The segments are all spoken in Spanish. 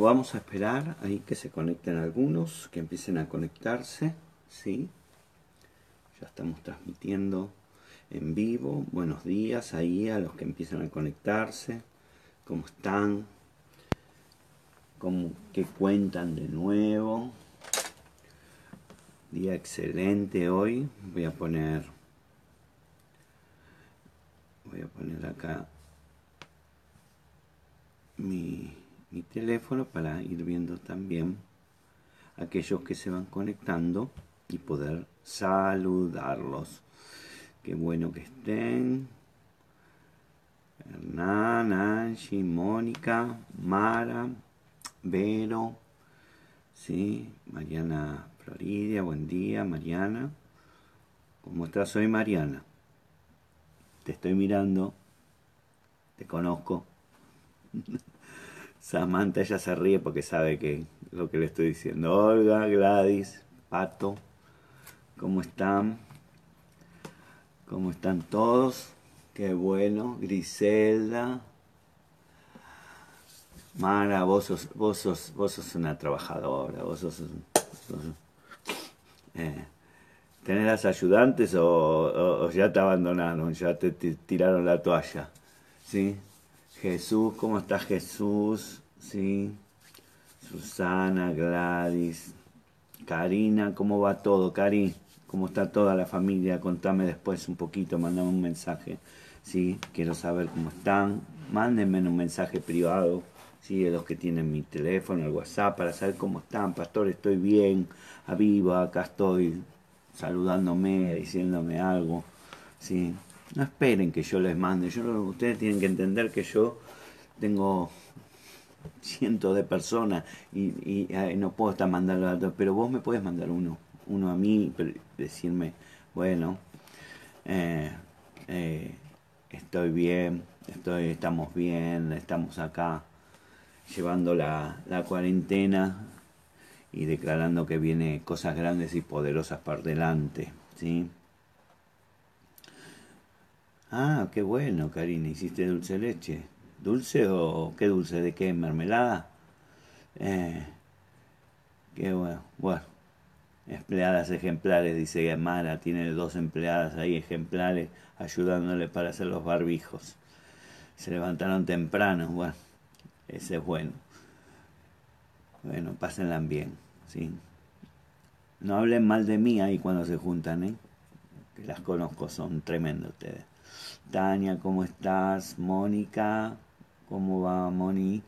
Vamos a esperar ahí que se conecten algunos, que empiecen a conectarse, ¿sí? Ya estamos transmitiendo en vivo. Buenos días ahí a los que empiezan a conectarse. ¿Cómo están? ¿Cómo, ¿Qué cuentan de nuevo? Día excelente hoy. Voy a poner... Voy a poner acá mi, mi teléfono para ir viendo también aquellos que se van conectando y poder saludarlos. Qué bueno que estén. Hernán, Angie, Mónica, Mara, Vero, sí, Mariana Floridia, buen día, Mariana. ¿Cómo estás? Soy Mariana. Te estoy mirando, te conozco. Samantha ella se ríe porque sabe que lo que le estoy diciendo. Olga, Gladys, Pato, ¿cómo están? ¿Cómo están todos? Qué bueno. Griselda. Mara, vos sos, vos sos, vos sos una trabajadora, vos sos... eh, ¿Tenés ayudantes o, o, ya te abandonaron, ya te tiraron la toalla? ¿Sí? Jesús, ¿cómo está Jesús? Sí. Susana, Gladys, Karina, ¿cómo va todo? Cari, ¿cómo está toda la familia? Contame después un poquito, mandame un mensaje. Sí, quiero saber cómo están. Mándenme un mensaje privado, sí, de los que tienen mi teléfono, el WhatsApp, para saber cómo están. Pastor, estoy bien, a viva, acá estoy saludándome, diciéndome algo. Sí, no esperen que yo les mande. Yo, ustedes tienen que entender que yo tengo cientos de personas y, no puedo estar mandando datos, pero vos me puedes mandar uno, uno a mí, decirme, bueno, eh, eh, estoy bien, estoy, estamos bien, estamos acá llevando la, la cuarentena y declarando que viene cosas grandes y poderosas por delante, ¿sí? Ah, qué bueno, Karina, hiciste dulce leche. ¿Dulce o qué dulce? ¿De qué? ¿Mermelada? Eh, qué bueno. Bueno, empleadas ejemplares, dice Mara, tiene dos empleadas ahí ejemplares ayudándole para hacer los barbijos. Se levantaron temprano, bueno, ese es bueno. Bueno, pásenla bien, ¿sí? No hablen mal de mí ahí cuando se juntan, ¿eh? Que las conozco, son tremendos ustedes. Tania, ¿cómo estás? Mónica, ¿cómo va, Moni?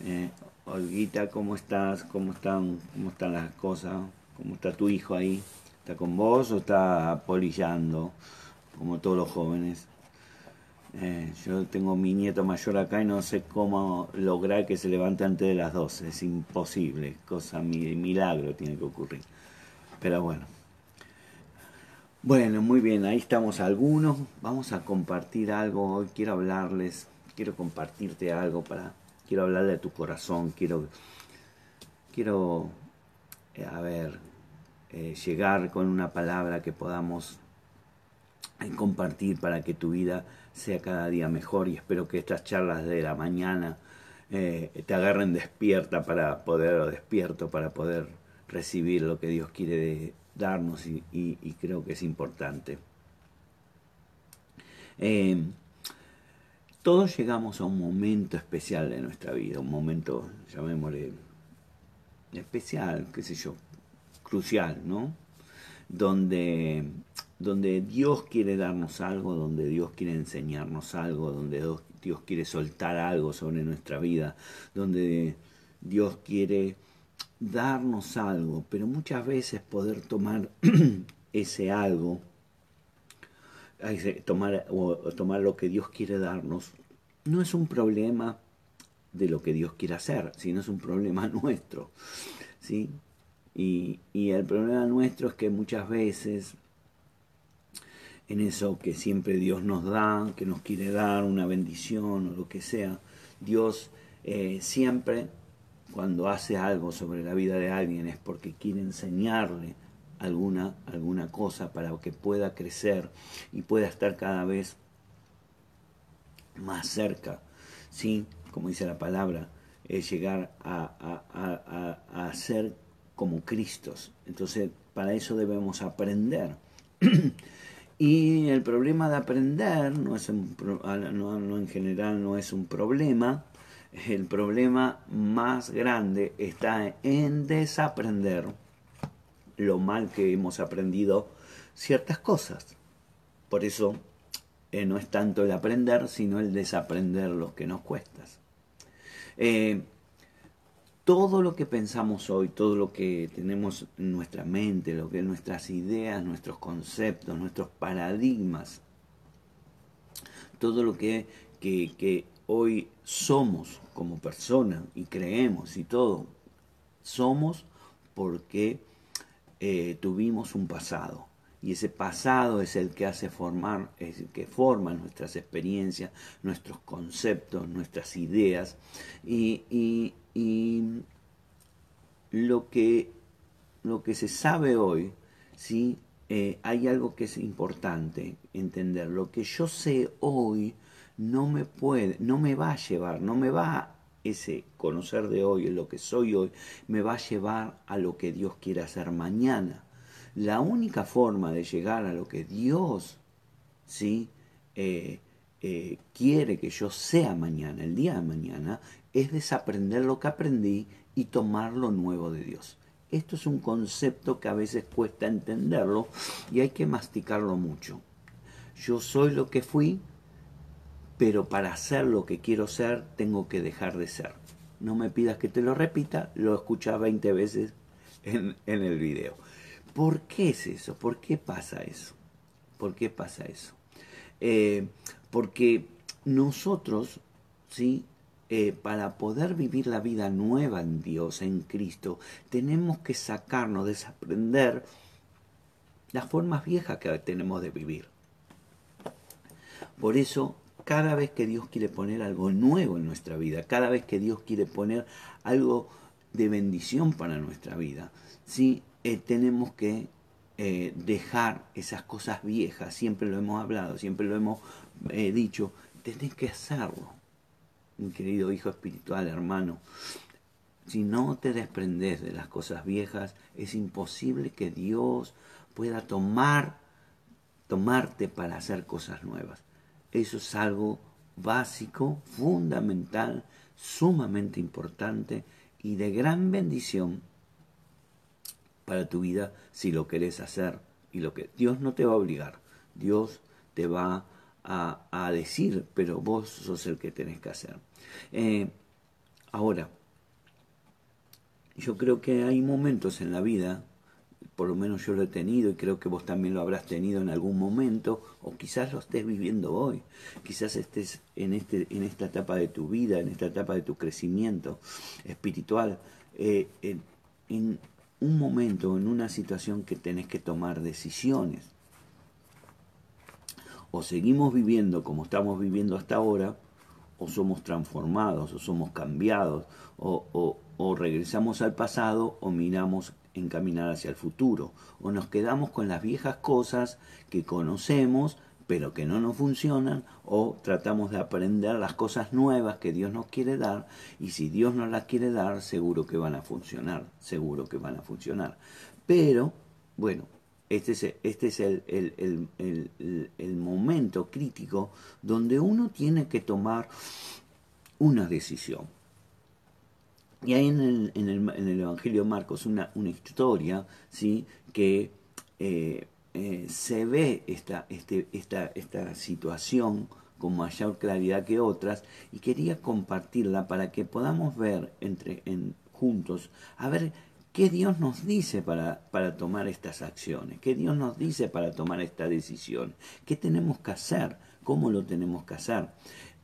Eh, Olguita, ¿cómo estás? ¿Cómo están, ¿Cómo están las cosas? ¿Cómo está tu hijo ahí? ¿Está con vos o está polillando? Como todos los jóvenes. Eh, yo tengo mi nieto mayor acá y no sé cómo lograr que se levante antes de las 12. Es imposible. Cosa, milagro tiene que ocurrir. Pero bueno. Bueno, muy bien, ahí estamos algunos. Vamos a compartir algo hoy. Quiero hablarles, quiero compartirte algo para, quiero hablarle de tu corazón. Quiero, quiero, eh, a ver, eh, llegar con una palabra que podamos eh, compartir para que tu vida sea cada día mejor y espero que estas charlas de la mañana te agarren despierta para poder, o despierto para poder recibir lo que Dios quiere de, darnos y, y, creo que es importante. Eh, todos llegamos a un momento especial de nuestra vida, un momento, llamémosle, especial, qué sé yo, crucial, ¿no? Donde, donde Dios quiere darnos algo, donde Dios quiere enseñarnos algo, donde Dios quiere soltar algo sobre nuestra vida, donde Dios quiere darnos algo, pero muchas veces poder tomar ese algo, tomar, o tomar lo que Dios quiere darnos, no es un problema de lo que Dios quiere hacer, sino es un problema nuestro. ¿sí? Y, y el problema nuestro es que muchas veces en eso que siempre Dios nos da, que nos quiere dar una bendición o lo que sea, Dios eh, siempre cuando hace algo sobre la vida de alguien es porque quiere enseñarle alguna, alguna cosa para que pueda crecer y pueda estar cada vez más cerca, ¿sí? como dice la palabra, llegar a, a, ser como Cristos. Entonces, para eso debemos aprender. y el problema de aprender no es no, en general no es un problema. El problema más grande está en desaprender lo mal que hemos aprendido ciertas cosas. Por eso eh, no es tanto el aprender, sino el desaprender lo que nos cuesta. Eh, todo lo que pensamos hoy, todo lo que tenemos en nuestra mente, lo que nuestras ideas, nuestros conceptos, nuestros paradigmas, todo lo que, que, hoy somos como personas y creemos y todo, somos porque eh, tuvimos un pasado y ese pasado es el que hace formar, es el que forma nuestras experiencias, nuestros conceptos, nuestras ideas y, y, lo, que, lo que se sabe hoy, ¿sí? Eh, hay algo que es importante entender. Lo que yo sé hoy no me puede, no me va a llevar, no me va ese conocer de hoy, lo que soy hoy, me va a llevar a lo que Dios quiere hacer mañana la única forma de llegar a lo que Dios ¿sí? Eh, eh, quiere que yo sea mañana, el día de mañana, es desaprender lo que aprendí y tomar lo nuevo de Dios. Esto es un concepto que a veces cuesta entenderlo y hay que masticarlo mucho. Yo soy lo que fui, pero para ser lo que quiero ser tengo que dejar de ser. No me pidas que te lo repita, lo escuchas 20 veces en, en el video. ¿Por qué es eso? ¿Por qué pasa eso? ¿Por qué pasa eso? Eh, porque nosotros, ¿sí? Eh, para poder vivir la vida nueva en Dios, en Cristo, tenemos que sacarnos, desaprender las formas viejas que tenemos de vivir. Por eso, cada vez que Dios quiere poner algo nuevo en nuestra vida, cada vez que Dios quiere poner algo de bendición para nuestra vida, ¿sí? Eh, tenemos que eh, dejar esas cosas viejas, siempre lo hemos hablado, siempre lo hemos eh, dicho, tenés que hacerlo, mi querido hijo espiritual, hermano. Si no te desprendes de las cosas viejas, es imposible que Dios pueda tomar, tomarte para hacer cosas nuevas. Eso es algo básico, fundamental, sumamente importante y de gran bendición para tu vida si lo querés hacer. Y lo que Dios no te va a obligar, Dios te va a, decir, pero vos sos el que tenés que hacer. Eh, ahora, yo creo que hay momentos en la vida, por lo menos yo lo he tenido y creo que vos también lo habrás tenido en algún momento, o quizás lo estés viviendo hoy, quizás estés en, este, en esta etapa de tu vida, en esta etapa de tu crecimiento espiritual, eh, en, un momento, en una situación que tenés que tomar decisiones. O seguimos viviendo como estamos viviendo hasta ahora, o somos transformados, o somos cambiados, o, o, regresamos al pasado, o miramos encaminar hacia el futuro, o nos quedamos con las viejas cosas que conocemos, pero que no nos funcionan, o tratamos de aprender las cosas nuevas que Dios nos quiere dar, y si Dios nos las quiere dar, seguro que van a funcionar, seguro que van a funcionar. Pero, bueno, este es, este es el, el, momento crítico donde uno tiene que tomar una decisión. Y hay en el, en el, Evangelio de Marcos una, una historia ¿sí? que eh, eh, se ve esta, este, esta, esta situación con mayor claridad que otras y quería compartirla para que podamos ver entre, en, juntos, a ver qué Dios nos dice para, para tomar estas acciones, qué Dios nos dice para tomar esta decisión, qué tenemos que hacer, cómo lo tenemos que hacer,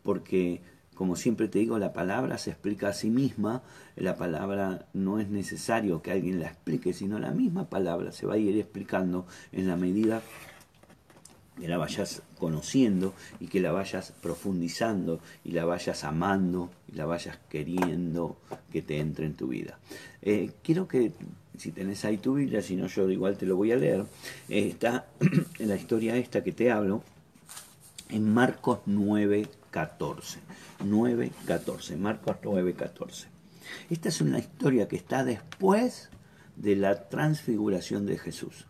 porque como siempre te digo, la palabra se explica a sí misma, la palabra no es necesario que alguien la explique, sino la misma palabra se va a ir explicando en la medida que la vayas conociendo y que la vayas profundizando y la vayas amando y la vayas queriendo que te entre en tu vida. Eh, quiero que, si tenés ahí tu Biblia, si no yo igual te lo voy a leer, eh, está en la historia esta que te hablo, en Marcos 9, 14. 9, 14. Marcos 9, 14. Esta es una historia que está después de la transfiguración de Jesús.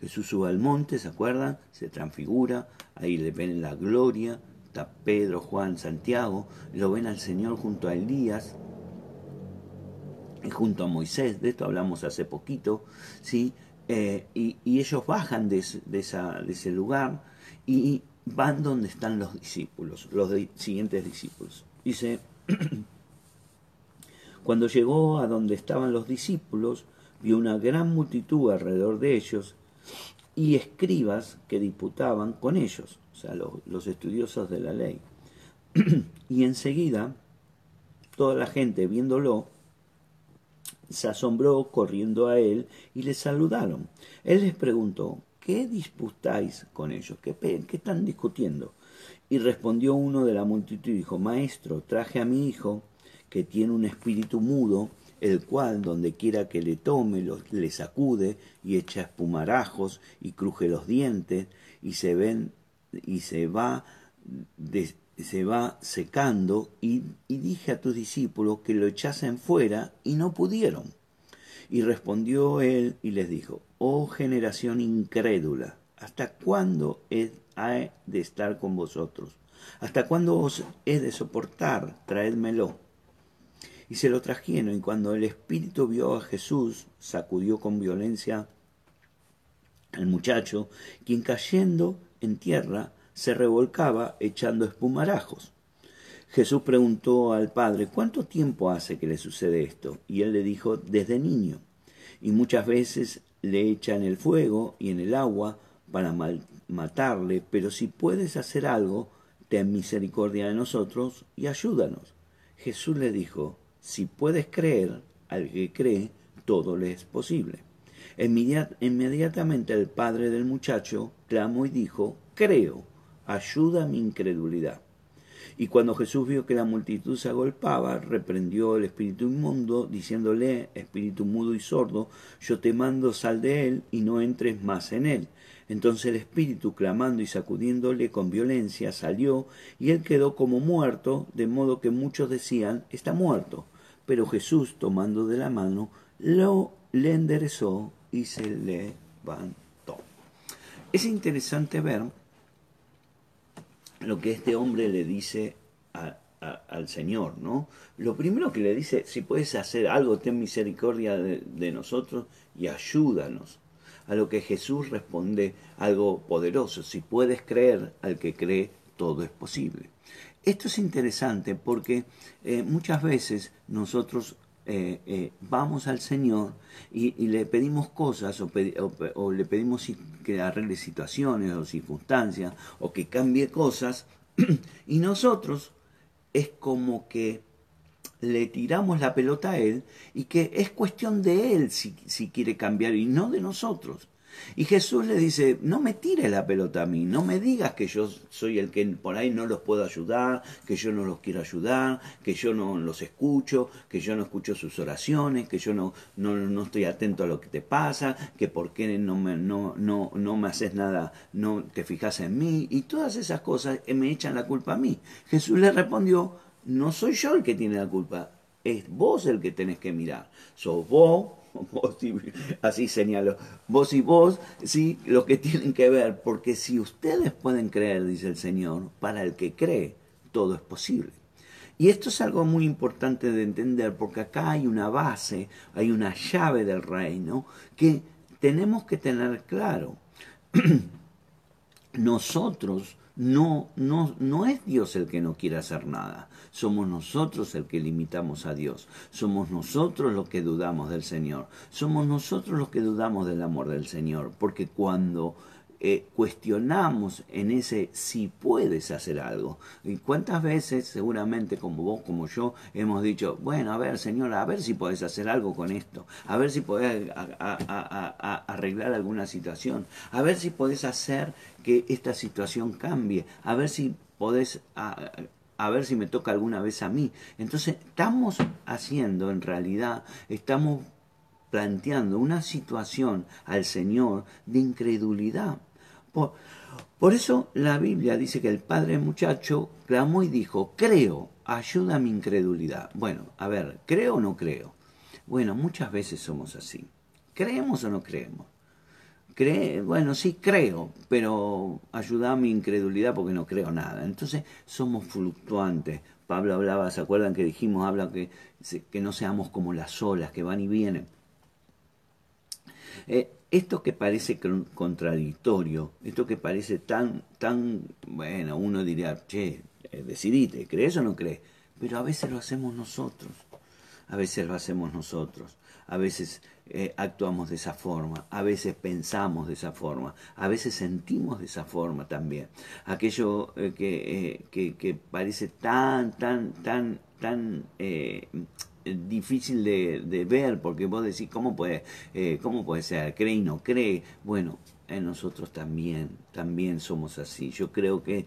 Jesús sube al monte, ¿se acuerdan? Se transfigura, ahí le ven la gloria, está Pedro, Juan, Santiago, lo ven al Señor junto a Elías y junto a Moisés, de esto hablamos hace poquito, ¿sí? Eh, y, ellos bajan de ese lugar y van donde están los discípulos, los siguientes discípulos. Dice, cuando llegó a donde estaban los discípulos, vio una gran multitud alrededor de ellos y escribas que disputaban con ellos, o sea, los, los estudiosos de la ley. y enseguida, toda la gente viéndolo, se asombró corriendo a él y le saludaron. Él les preguntó, ¿qué disputáis con ellos? ¿Qué, ¿Qué, están discutiendo? Y respondió uno de la multitud y dijo, Maestro, traje a mi hijo que tiene un espíritu mudo, el cual donde quiera que le tome, le sacude y echa espumarajos y cruje los dientes y se ven y se va se va secando y, y dije a tus discípulos que lo echasen fuera y no pudieron. Y respondió él y les dijo, oh generación incrédula, ¿hasta cuándo he de estar con vosotros? ¿Hasta cuándo os he de soportar? Traédmelo. Y se lo trajeron, y cuando el espíritu vio a Jesús, sacudió con violencia al muchacho, quien cayendo en tierra se revolcaba echando espumarajos. Jesús preguntó al padre, ¿cuánto tiempo hace que le sucede esto? Y él le dijo, desde niño. Y muchas veces le echan el fuego y en el agua para matarle, pero si puedes hacer algo, ten misericordia de nosotros y ayúdanos. Jesús le dijo, si puedes creer, al que cree, todo le es posible. Inmediatamente el padre del muchacho clamó y dijo, creo, ayuda mi incredulidad. Y cuando Jesús vio que la multitud se agolpaba, reprendió el espíritu inmundo, diciéndole, espíritu mudo y sordo, yo te mando, sal de él y no entres más en él. Entonces el espíritu, clamando y sacudiéndole con violencia, salió, y él quedó como muerto, de modo que muchos decían, está muerto. Pero Jesús, tomando de la mano, lo le enderezó y se levantó. Es interesante ver lo que este hombre le dice al Señor, ¿no? Lo primero que le dice, si puedes hacer algo, ten misericordia de, nosotros y ayúdanos. A lo que Jesús responde algo poderoso, si puedes creer, al que cree, todo es posible. Esto es interesante porque eh, muchas veces nosotros eh, eh, vamos al Señor y, le pedimos cosas o, le pedimos que arregle situaciones o circunstancias o que cambie cosas y nosotros es como que le tiramos la pelota a Él y que es cuestión de Él si, si quiere cambiar y no de nosotros. Y Jesús le dice, no me tires la pelota a mí, no me digas que yo soy el que por ahí no los puedo ayudar, que yo no los quiero ayudar, que yo no los escucho, que yo no escucho sus oraciones, que yo no, no, no estoy atento a lo que te pasa, que por qué no me, no, no, no me haces nada, no te fijas en mí, y todas esas cosas me echan la culpa a mí. Jesús le respondió, no soy yo el que tiene la culpa, es vos el que tenés que mirar. Sos vos así señalo, vos y vos, sí, lo que tienen que ver, porque si ustedes pueden creer, dice el Señor, para el que cree, todo es posible. Y esto es algo muy importante de entender, porque acá hay una base, hay una llave del reino que tenemos que tener claro. Nosotros no, no, no es Dios el que no quiere hacer nada. Somos nosotros el que limitamos a Dios. Somos nosotros los que dudamos del Señor. Somos nosotros los que dudamos del amor del Señor. Porque cuando eh, cuestionamos en ese si puedes hacer algo. ¿Y cuántas veces, seguramente como vos, como yo, hemos dicho, bueno, a ver, señora, a ver si podés hacer algo con esto, a ver si podés arreglar alguna situación, a ver si podés hacer que esta situación cambie, a ver si podés... a ver si me toca alguna vez a mí. Entonces, estamos haciendo, en realidad, estamos planteando una situación al Señor de incredulidad. Por, eso la Biblia dice que el padre muchacho clamó y dijo, creo, ayuda a mi incredulidad. Bueno, a ver, ¿creo o no creo? Bueno, muchas veces somos así. ¿Creemos o no creemos? Cree, bueno, sí creo, pero ayuda a mi incredulidad porque no creo nada. Entonces somos fluctuantes. Pablo hablaba, ¿se acuerdan que dijimos? Habla que, que no seamos como las olas que van y vienen. Eh, esto que parece contradictorio, esto que parece tan, tan, bueno, uno diría, che, eh, decidite, ¿crees o no crees? Pero a veces lo hacemos nosotros, a veces lo hacemos nosotros, a veces eh, actuamos de esa forma, a veces pensamos de esa forma, a veces sentimos de esa forma también. Aquello que, que, que, parece tan, tan, tan, tan difícil de, ver, porque vos decís, ¿cómo puede, eh, ¿cómo puede ser? ¿Cree y no cree? Bueno, en nosotros también, también somos así. Yo creo que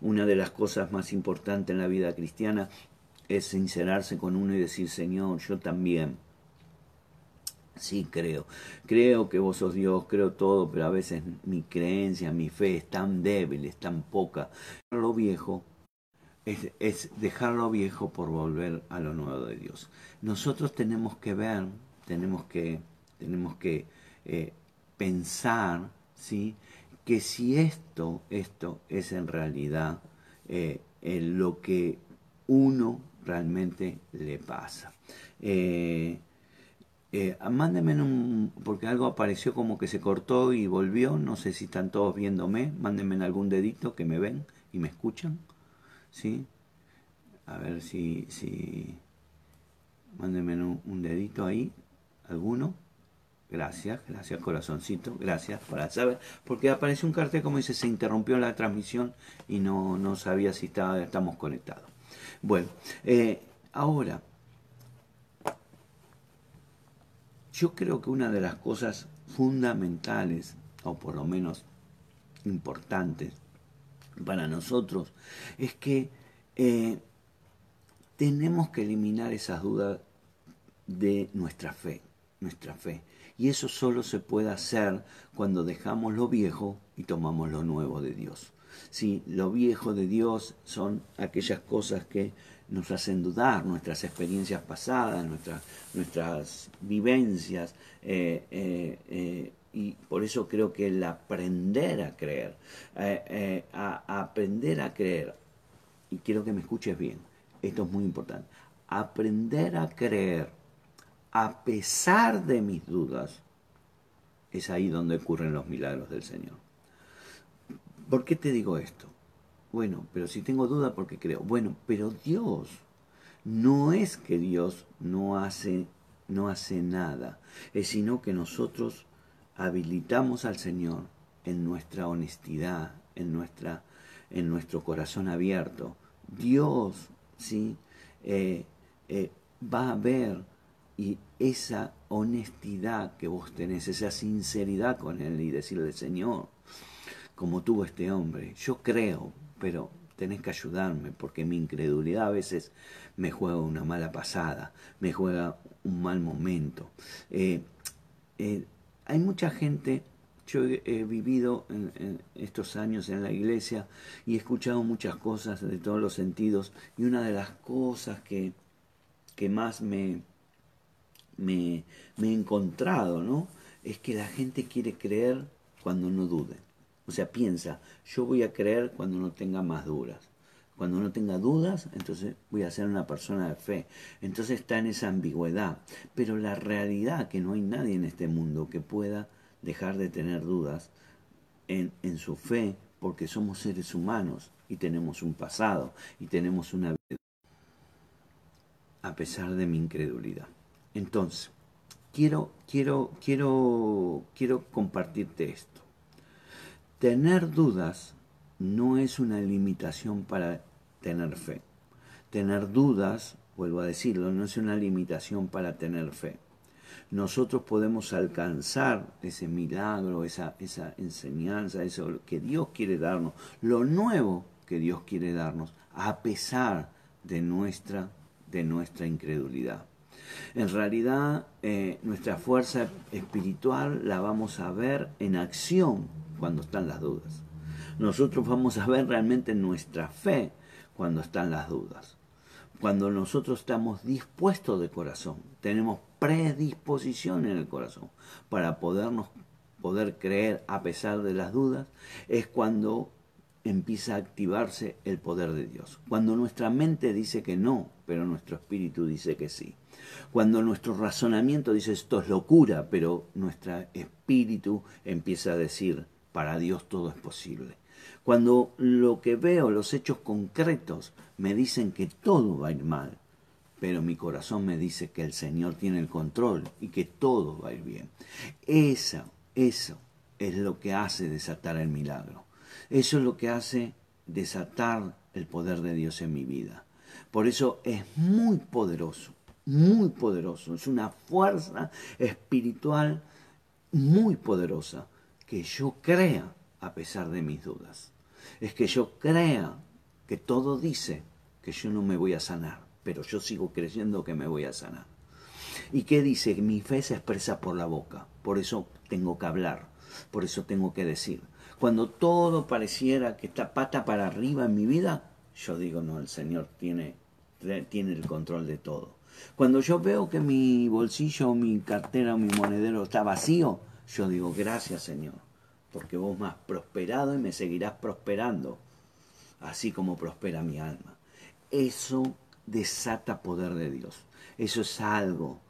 una de las cosas más importantes en la vida cristiana es sincerarse con uno y decir, Señor, yo también. Sí, creo. Creo que vos sos Dios, creo todo, pero a veces mi creencia, mi fe es tan débil, es tan poca. Lo viejo es, dejarlo viejo por volver a lo nuevo de Dios. Nosotros tenemos que ver, tenemos que, tenemos que eh, pensar, ¿sí? que si esto, esto es en realidad eh, lo que uno realmente le pasa. Eh, eh, mándenme un, porque algo apareció como que se cortó y volvió, no sé si están todos viéndome, mándenme algún dedito que me ven y me escuchan. ¿Sí? A ver si, si, mándenme un, dedito ahí, alguno. Gracias, gracias corazoncito, gracias para saber, porque apareció un cartel como dice, se interrumpió la transmisión y no, no sabía si estamos conectados. Bueno, eh, ahora, yo creo que una de las cosas fundamentales, o por lo menos importantes, para nosotros es que eh, tenemos que eliminar esas dudas de nuestra fe, nuestra fe. Y eso solo se puede hacer cuando dejamos lo viejo y tomamos lo nuevo de Dios. Sí, lo viejo de Dios son aquellas cosas que nos hacen dudar, nuestras experiencias pasadas, nuestras, nuestras vivencias, eh, eh, y por eso creo que el aprender a creer, eh, eh, a, aprender a creer, y quiero que me escuches bien, esto es muy importante, aprender a creer a pesar de mis dudas, es ahí donde ocurren los milagros del Señor. ¿Por qué te digo esto? Bueno, pero si tengo duda porque creo. Bueno, pero Dios no es que Dios no hace no hace nada, es sino que nosotros habilitamos al Señor en nuestra honestidad, en, nuestra, en nuestro corazón abierto, Dios ¿sí? Eh, eh, va a ver y esa honestidad que vos tenés, esa sinceridad con Él y decirle, Señor, como tuvo este hombre, yo creo, pero tenés que ayudarme porque mi incredulidad a veces me juega una mala pasada, me juega un mal momento. Eh, hay mucha gente, yo he, vivido en, estos años en la iglesia y he escuchado muchas cosas de todos los sentidos y una de las cosas que, que más me, me, me he encontrado, ¿no? Es que la gente quiere creer cuando no dude. O sea, piensa, yo voy a creer cuando no tenga más dudas. Cuando no tenga dudas, entonces voy a ser una persona de fe. Entonces está en esa ambigüedad. Pero la realidad que no hay nadie en este mundo que pueda dejar de tener dudas en, en su fe, porque somos seres humanos y tenemos un pasado y tenemos una vida, a pesar de mi incredulidad. Entonces, quiero, quiero, quiero, quiero compartirte esto. Tener dudas no es una limitación para tener fe. Tener dudas, vuelvo a decirlo, no es una limitación para tener fe. Nosotros podemos alcanzar ese milagro, esa, esa enseñanza, eso que Dios quiere darnos, lo nuevo que Dios quiere darnos, a pesar de nuestra, de nuestra incredulidad. En realidad, eh, nuestra fuerza espiritual la vamos a ver en acción cuando están las dudas. Nosotros vamos a ver realmente nuestra fe cuando están las dudas. cuando nosotros estamos dispuestos de corazón, tenemos predisposición en el corazón para podernos poder creer a pesar de las dudas, es cuando empieza a activarse el poder de Dios. Cuando nuestra mente dice que no, pero nuestro espíritu dice que sí. Cuando nuestro razonamiento dice esto es locura, pero nuestro espíritu empieza a decir para Dios todo es posible. Cuando lo que veo, los hechos concretos, me dicen que todo va a ir mal, pero mi corazón me dice que el Señor tiene el control y que todo va a ir bien. Eso, eso es lo que hace desatar el milagro. Eso es lo que hace desatar el poder de Dios en mi vida. Por eso es muy poderoso, muy poderoso. Es una fuerza espiritual muy poderosa que yo crea a pesar de mis dudas. Es que yo crea que todo dice que yo no me voy a sanar, pero yo sigo creyendo que me voy a sanar. ¿Y qué dice? Mi fe se expresa por la boca, por eso tengo que hablar, por eso tengo que decir. Cuando todo pareciera que está pata para arriba en mi vida, yo digo, no, el Señor tiene, tiene el control de todo. Cuando yo veo que mi bolsillo, mi cartera, mi monedero está vacío, yo digo, gracias Señor, porque vos has prosperado y me seguirás prosperando, así como prospera mi alma. Eso desata poder de Dios. Eso es algo,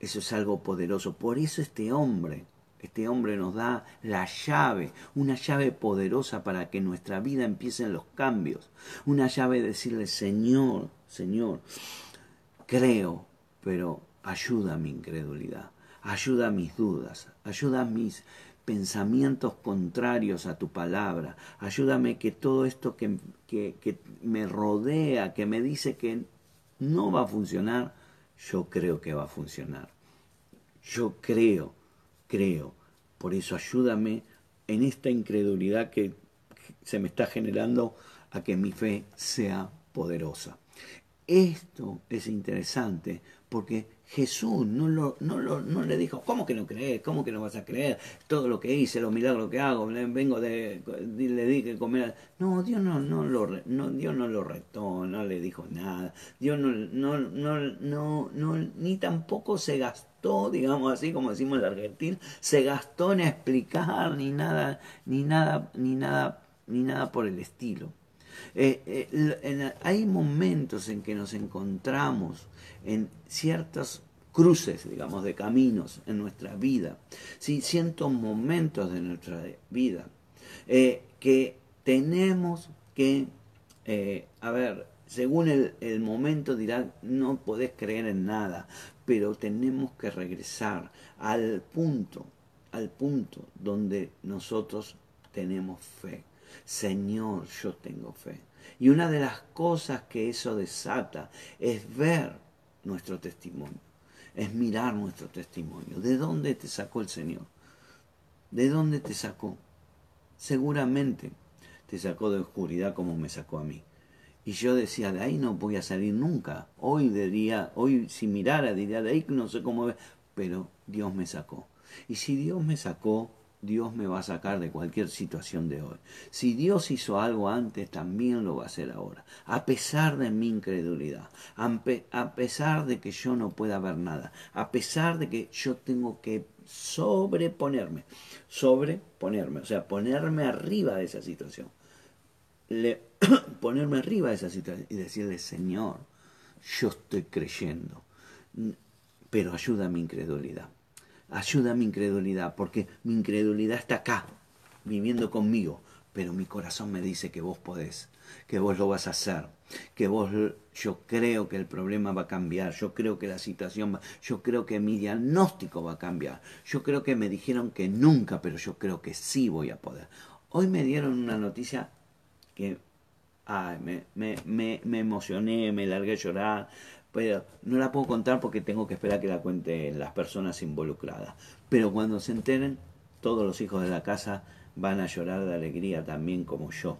eso es algo poderoso. Por eso este hombre, este hombre nos da la llave, una llave poderosa para que nuestra vida empiecen los cambios. Una llave de decirle, Señor, Señor, creo, pero ayuda a mi incredulidad, ayuda a mis dudas, ayuda a mis pensamientos contrarios a tu palabra. Ayúdame que todo esto que, que, me rodea, que me dice que no va a funcionar, yo creo que va a funcionar. Yo creo, creo. Por eso ayúdame en esta incredulidad que se me está generando a que mi fe sea poderosa. Esto es interesante porque Jesús no, lo, no, lo, no le dijo, ¿cómo que no crees? ¿Cómo que no vas a creer? Todo lo que hice, los milagros que hago, vengo de, le di que comer. No, Dios no, no, lo, no, Dios no lo retó, no le dijo nada. Dios no, no, no, no, no, ni tampoco se gastó, digamos así como decimos en la Argentina, se gastó en explicar ni nada, ni nada, ni nada, ni nada por el estilo. Eh, eh, hay momentos en que nos encontramos en ciertos cruces, digamos, de caminos en nuestra vida, ¿sí? ciertos momentos de nuestra vida, eh, que tenemos que, a ver, según el, el, momento dirán, no podés creer en nada, pero tenemos que regresar al punto, al punto donde nosotros tenemos fe. Señor, yo tengo fe. Y una de las cosas que eso desata es ver nuestro testimonio, es mirar nuestro testimonio. ¿De dónde te sacó el Señor? ¿De dónde te sacó? Seguramente te sacó de oscuridad como me sacó a mí. Y yo decía, de ahí no voy a salir nunca. Hoy diría, hoy si mirara diría, de ahí no sé cómo, pero Dios me sacó. Y si Dios me sacó, Dios me va a sacar de cualquier situación de hoy. Si Dios hizo algo antes, también lo va a hacer ahora. A pesar de mi incredulidad, a pesar de que yo no pueda ver nada, a pesar de que yo tengo que sobreponerme, sobreponerme, o sea, ponerme arriba de esa situación. ponerme arriba de esa situación y decirle, Señor, yo estoy creyendo, pero ayuda a mi incredulidad ayuda a mi incredulidad, porque mi incredulidad está acá, viviendo conmigo, pero mi corazón me dice que vos podés, que vos lo vas a hacer, que vos, yo creo que el problema va a cambiar, yo creo que la situación va, yo creo que mi diagnóstico va a cambiar, yo creo que me dijeron que nunca, pero yo creo que sí voy a poder. Hoy me dieron una noticia que me, me emocioné, me largué a llorar, pero no la puedo contar porque tengo que esperar que la cuenten las personas involucradas. Pero cuando se enteren, todos los hijos de la casa van a llorar de alegría también como yo.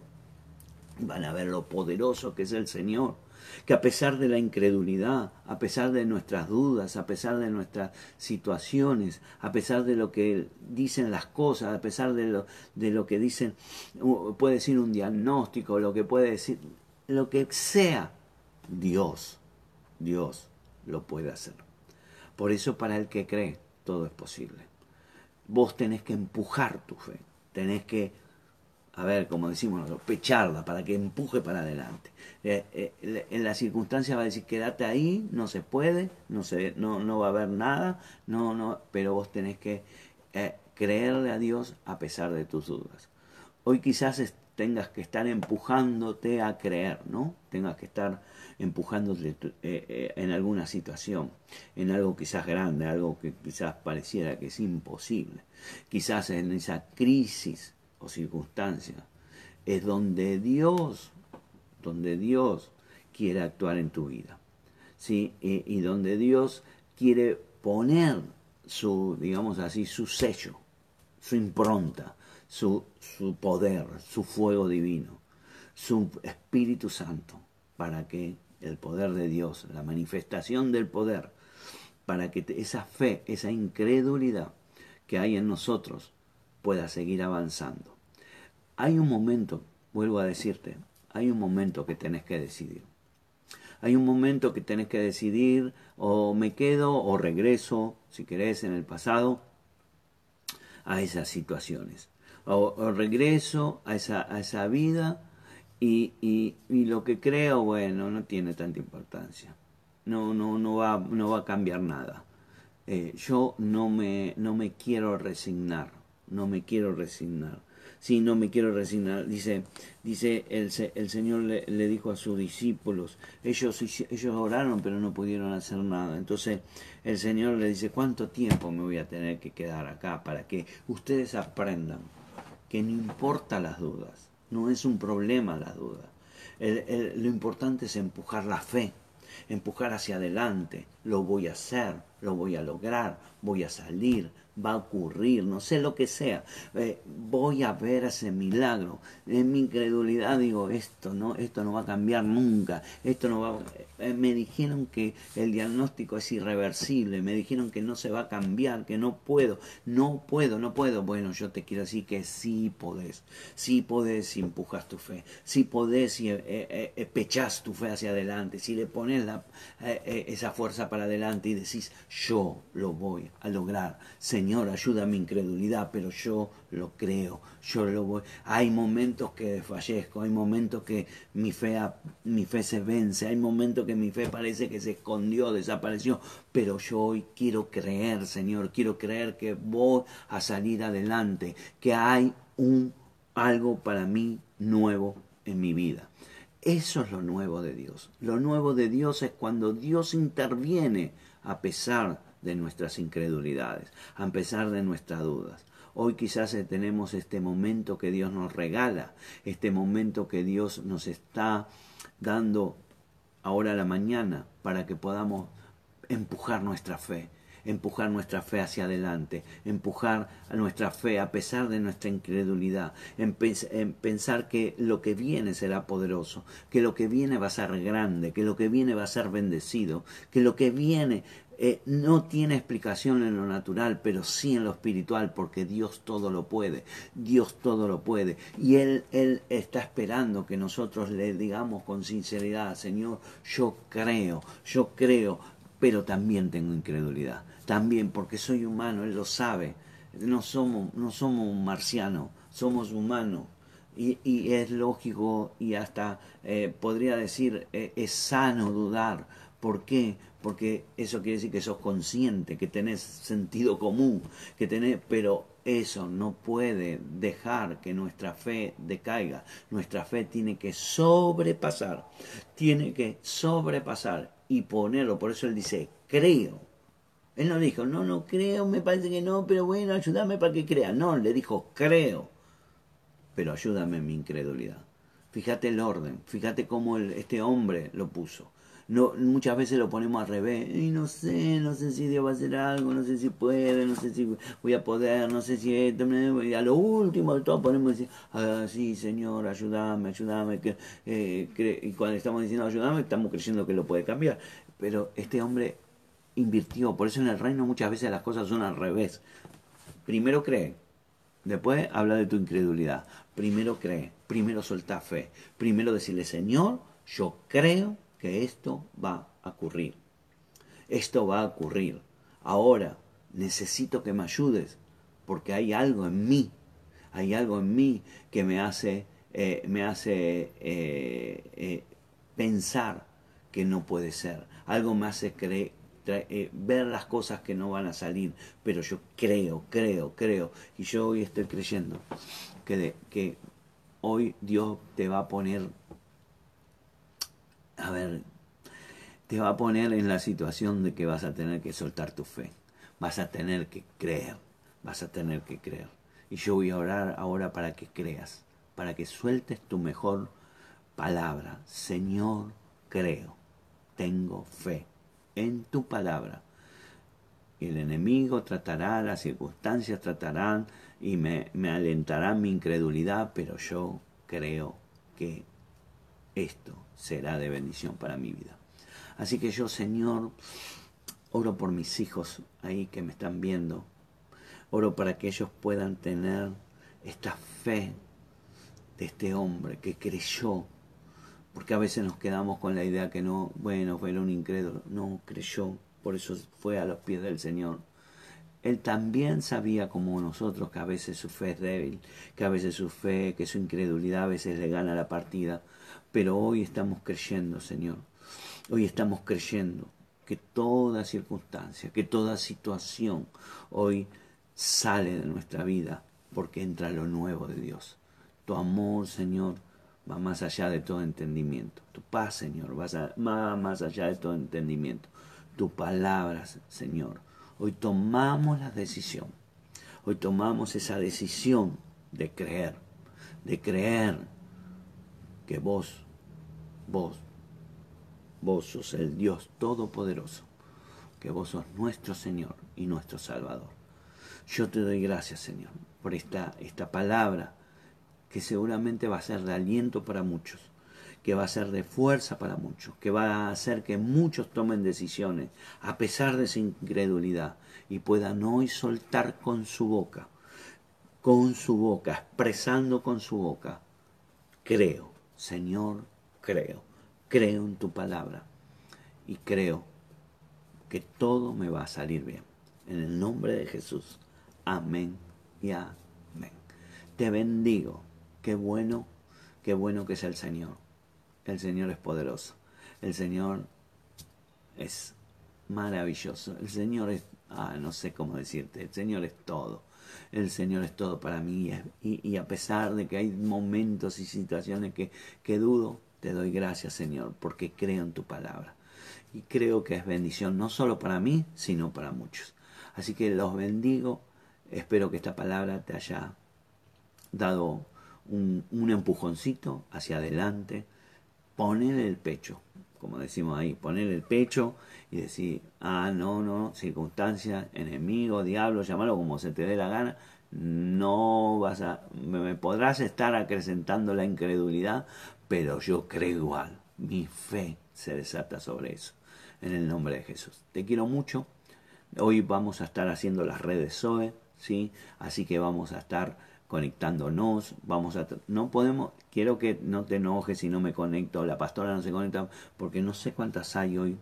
Van a ver lo poderoso que es el Señor, que a pesar de la incredulidad, a pesar de nuestras dudas, a pesar de nuestras situaciones, a pesar de lo que dicen las cosas, a pesar de lo, de lo que dicen, puede decir un diagnóstico, lo que puede decir, lo que sea, Dios Dios lo puede hacer. Por eso para el que cree, todo es posible. Vos tenés que empujar tu fe, tenés que, a ver, como decimos pecharla para que empuje para adelante. Eh, eh, en la circunstancia va a decir, quédate ahí, no se puede, no, se, no, no va a haber nada, no, no, pero vos tenés que eh, creerle a Dios a pesar de tus dudas. Hoy quizás tengas que estar empujándote a creer, ¿no? Tengas que estar empujándote eh, eh, en alguna situación, en algo quizás grande, algo que quizás pareciera que es imposible. Quizás en esa crisis o circunstancia es donde Dios, donde Dios quiere actuar en tu vida, ¿sí? y donde Dios quiere poner su, digamos así, su sello, su impronta, su, su poder, su fuego divino, su Espíritu Santo, para que el poder de Dios, la manifestación del poder, para que esa fe, esa incredulidad que hay en nosotros pueda seguir avanzando. Hay un momento, vuelvo a decirte, hay un momento que tenés que decidir. Hay un momento que tenés que decidir o me quedo o regreso, si querés, en el pasado a esas situaciones. O, regreso a esa, a esa vida y, y, lo que creo, bueno, no tiene tanta importancia. No, no, no, va, no va a cambiar nada. Eh, yo no me, no me quiero resignar, no me quiero resignar sí, no me quiero resignar. Dice, dice el, el Señor le, le, dijo a sus discípulos, ellos, ellos oraron pero no pudieron hacer nada. Entonces el Señor le dice, ¿cuánto tiempo me voy a tener que quedar acá para que ustedes aprendan que no importa las dudas, no es un problema las dudas. lo importante es empujar la fe, empujar hacia adelante. Lo voy a hacer, lo voy a lograr, voy a salir, va a ocurrir, no sé lo que sea, eh, voy a ver ese milagro. En mi incredulidad digo, esto no, esto no va a cambiar nunca, esto no va eh, me dijeron que el diagnóstico es irreversible, me dijeron que no se va a cambiar, que no puedo, no puedo, no puedo. Bueno, yo te quiero decir que sí podés, sí podés si empujas tu fe, sí podés si eh, pechás tu fe hacia adelante, si le pones la, esa fuerza para adelante y decís, yo lo voy a lograr, Señor, ayuda mi incredulidad, pero yo lo creo, yo lo voy. Hay momentos que desfallezco, hay momentos que mi fe, mi fe se vence, hay momentos que mi fe parece que se escondió, desapareció, pero yo hoy quiero creer, Señor, quiero creer que voy a salir adelante, que hay un algo para mí nuevo en mi vida. Eso es lo nuevo de Dios. Lo nuevo de Dios es cuando Dios interviene a pesar de nuestras incredulidades, a pesar de nuestras dudas. Hoy quizás tenemos este momento que Dios nos regala, este momento que Dios nos está dando ahora a la mañana para que podamos empujar nuestra fe, empujar nuestra fe hacia adelante, empujar nuestra fe a pesar de nuestra incredulidad, en, pensar que lo que viene será poderoso, que lo que viene va a ser grande, que lo que viene va a ser bendecido, que lo que viene eh, no tiene explicación en lo natural, pero sí en lo espiritual, porque Dios todo lo puede, Dios todo lo puede. Y Él, Él está esperando que nosotros le digamos con sinceridad, Señor, yo creo, yo creo, pero también tengo incredulidad también porque soy humano, Él lo sabe. No somos, no somos un marciano, somos humanos. Y, es lógico y hasta eh, podría decir, eh, es sano dudar. ¿Por qué? Porque eso quiere decir que sos consciente, que tenés sentido común, que tenés, pero eso no puede dejar que nuestra fe decaiga. Nuestra fe tiene que sobrepasar, tiene que sobrepasar y ponerlo. Por eso él dice, creo él no dijo, no, no creo, me parece que no, pero bueno, ayúdame para que crea. No, le dijo, creo, pero ayúdame en mi incredulidad. Fíjate el orden, fíjate cómo este hombre lo puso. No, muchas veces lo ponemos al revés. Y no sé, no sé si Dios va a hacer algo, no sé si puede, no sé si voy a poder, no sé si esto. Y a lo último de todo ponemos decir, ah, sí, Señor, ayúdame, ayúdame. Que, eh, y cuando estamos diciendo ayúdame, estamos creyendo que lo puede cambiar. Pero este hombre invirtió. Por eso en el reino muchas veces las cosas son al revés. Primero cree, después habla de tu incredulidad. Primero cree, primero suelta fe. Primero decirle, Señor, yo creo que esto va a ocurrir. Esto va a ocurrir. Ahora necesito que me ayudes porque hay algo en mí, hay algo en mí que me hace, eh, me hace eh, eh, pensar que no puede ser. Algo me hace creer, ver las cosas que no van a salir, pero yo creo, creo, creo, y yo hoy estoy creyendo que hoy Dios te va a poner, a ver, te va a poner en la situación de que vas a tener que soltar tu fe, vas a tener que creer, vas a tener que creer. Y yo voy a orar ahora para que creas, para que sueltes tu mejor palabra. Señor, creo, tengo fe en tu palabra. El enemigo tratará, las circunstancias tratarán y me, me alentarán mi incredulidad, pero yo creo que esto será de bendición para mi vida. Así que yo, Señor, oro por mis hijos ahí que me están viendo. Oro para que ellos puedan tener esta fe de este hombre que creyó. Porque a veces nos quedamos con la idea que no, bueno, fue un incrédulo. No, creyó. Por eso fue a los pies del Señor. Él también sabía como nosotros que a veces su fe es débil, que a veces su fe, que su incredulidad a veces le gana la partida. Pero hoy estamos creyendo, Señor, Hoy estamos creyendo que toda circunstancia, que toda situación hoy sale de nuestra vida porque entra lo nuevo de Dios. Tu amor, Señor, va más allá de todo entendimiento. Tu paz, Señor, va más allá de todo entendimiento. Tu palabra, Señor. Hoy tomamos la decisión. Hoy tomamos esa decisión de creer, de creer que vos, vos Vos sos el Dios Todopoderoso, que vos sos nuestro Señor y nuestro Salvador. Yo te doy gracias, Señor, por esta, esta palabra que seguramente va a ser de aliento para muchos, que va a ser de fuerza para muchos, que va a hacer que muchos tomen decisiones a pesar de su incredulidad y puedan hoy soltar con su boca, con su boca, expresando con su boca, creo, Señor, creo creo en tu palabra y creo que todo me va a salir bien. En el nombre de Jesús. Amén y amén. Te bendigo. Qué bueno, qué bueno que es el Señor. El Señor es poderoso. El Señor es maravilloso. El Señor es, ah, no sé cómo decirte, el Señor es todo. El Señor es todo para mí y, a pesar de que hay momentos y situaciones que, que dudo, te doy gracias, Señor, porque creo en tu palabra. Y creo que es bendición no solo para mí, sino para muchos. Así que los bendigo. Espero que esta palabra te haya dado un, empujoncito hacia adelante. Poner el pecho, como decimos ahí, poner el pecho y decir, ah, no, no, circunstancia, enemigo, diablo, llámalo como se te dé la gana, no vas a, me podrás estar acrecentando la incredulidad, pero yo creo igual. Mi fe se desata sobre eso. En el nombre de Jesús. Te quiero mucho. Hoy vamos a estar haciendo las redes SOE, ¿sí? Así que vamos a estar conectándonos, vamos a no podemos, quiero que no te enojes si no me conecto, la pastora no se conecta porque no sé cuántas hay hoy,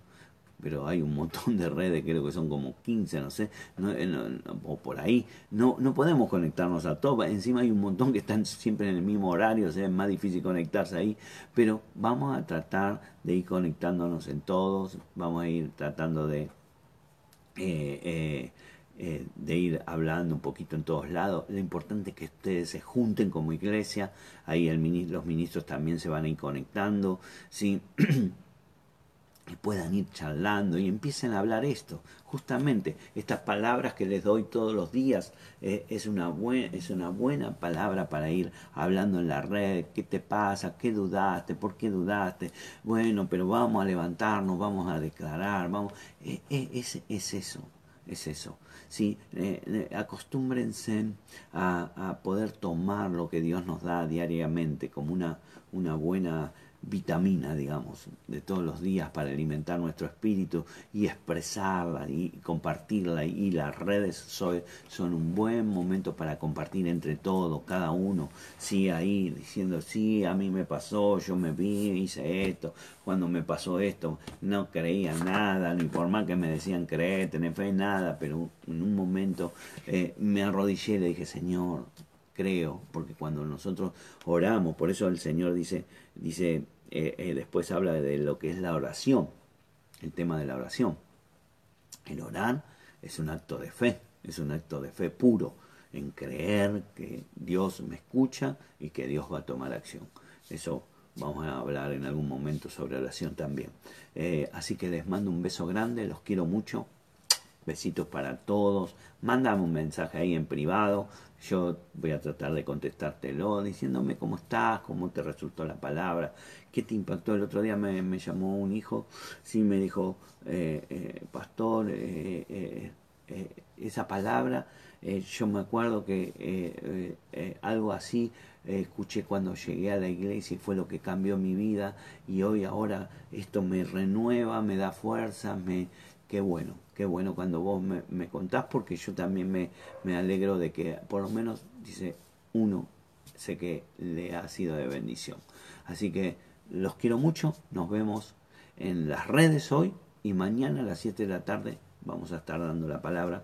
pero hay un montón de redes, creo que son como 15, no sé, eh, o por ahí. No, no podemos conectarnos a todos, encima hay un montón que están siempre en el mismo horario, o sea, es más difícil conectarse ahí, pero vamos a tratar de ir conectándonos en todos, vamos a ir tratando de... Eh, eh, de ir hablando un poquito en todos lados. Lo importante es que ustedes se junten como iglesia, ahí el los ministros también se van a ir conectando, ¿sí? y puedan ir charlando y empiecen a hablar esto. Justamente estas palabras que les doy todos los días eh, es, una buena, es una buena palabra para ir hablando en la red. ¿Qué te pasa? ¿Qué dudaste? ¿Por qué dudaste? Bueno, pero vamos a levantarnos, vamos a declarar, vamos. Eh, eh, es, es, eso, es eso. Sí, acostúmbrense a, a poder tomar lo que Dios nos da diariamente como una, una buena vitamina, digamos, de todos los días para alimentar nuestro espíritu y expresarla y compartirla. Y las redes son un buen momento para compartir entre todos, cada uno, sí, ahí diciendo, sí, a mí me pasó, yo me vi, hice esto, cuando me pasó esto, no creía nada, ni por más que me decían creer, tener fe, nada, pero en un momento eh, me arrodillé y le dije, Señor, creo, porque cuando nosotros oramos, por eso el Señor dice, dice, eh, eh, después habla de lo que es la oración, el tema de la oración. El orar es un acto de fe, es un acto de fe puro, en creer que Dios me escucha y que Dios va a tomar acción. Eso vamos a hablar en algún momento sobre oración también. Eh, así que les mando un beso grande, los quiero mucho. Besitos para todos. Mándame un mensaje ahí en privado. Yo voy a tratar de contestártelo diciéndome cómo estás, cómo te resultó la palabra, qué te impactó. El otro día me, llamó un hijo, sí me dijo, eh, eh, pastor, eh, esa palabra, yo me acuerdo que algo así escuché cuando llegué a la iglesia y fue lo que cambió mi vida y hoy ahora esto me renueva, me da fuerza, me, qué bueno, qué bueno cuando vos me, contás, porque yo también me, me, alegro de que por lo menos, dice, uno, sé que le ha sido de bendición. Así que los quiero mucho, nos vemos en las redes hoy y mañana a las 7 de la tarde vamos a estar dando la palabra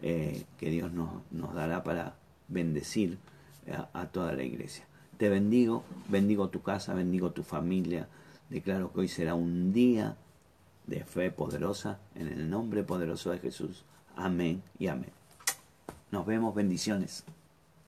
eh, que Dios nos, nos, dará para bendecir a toda la iglesia. Te bendigo, bendigo tu casa, bendigo tu familia. Declaro que hoy será un día de fe poderosa en el nombre poderoso de Jesús. Amén y amén. Nos vemos, bendiciones.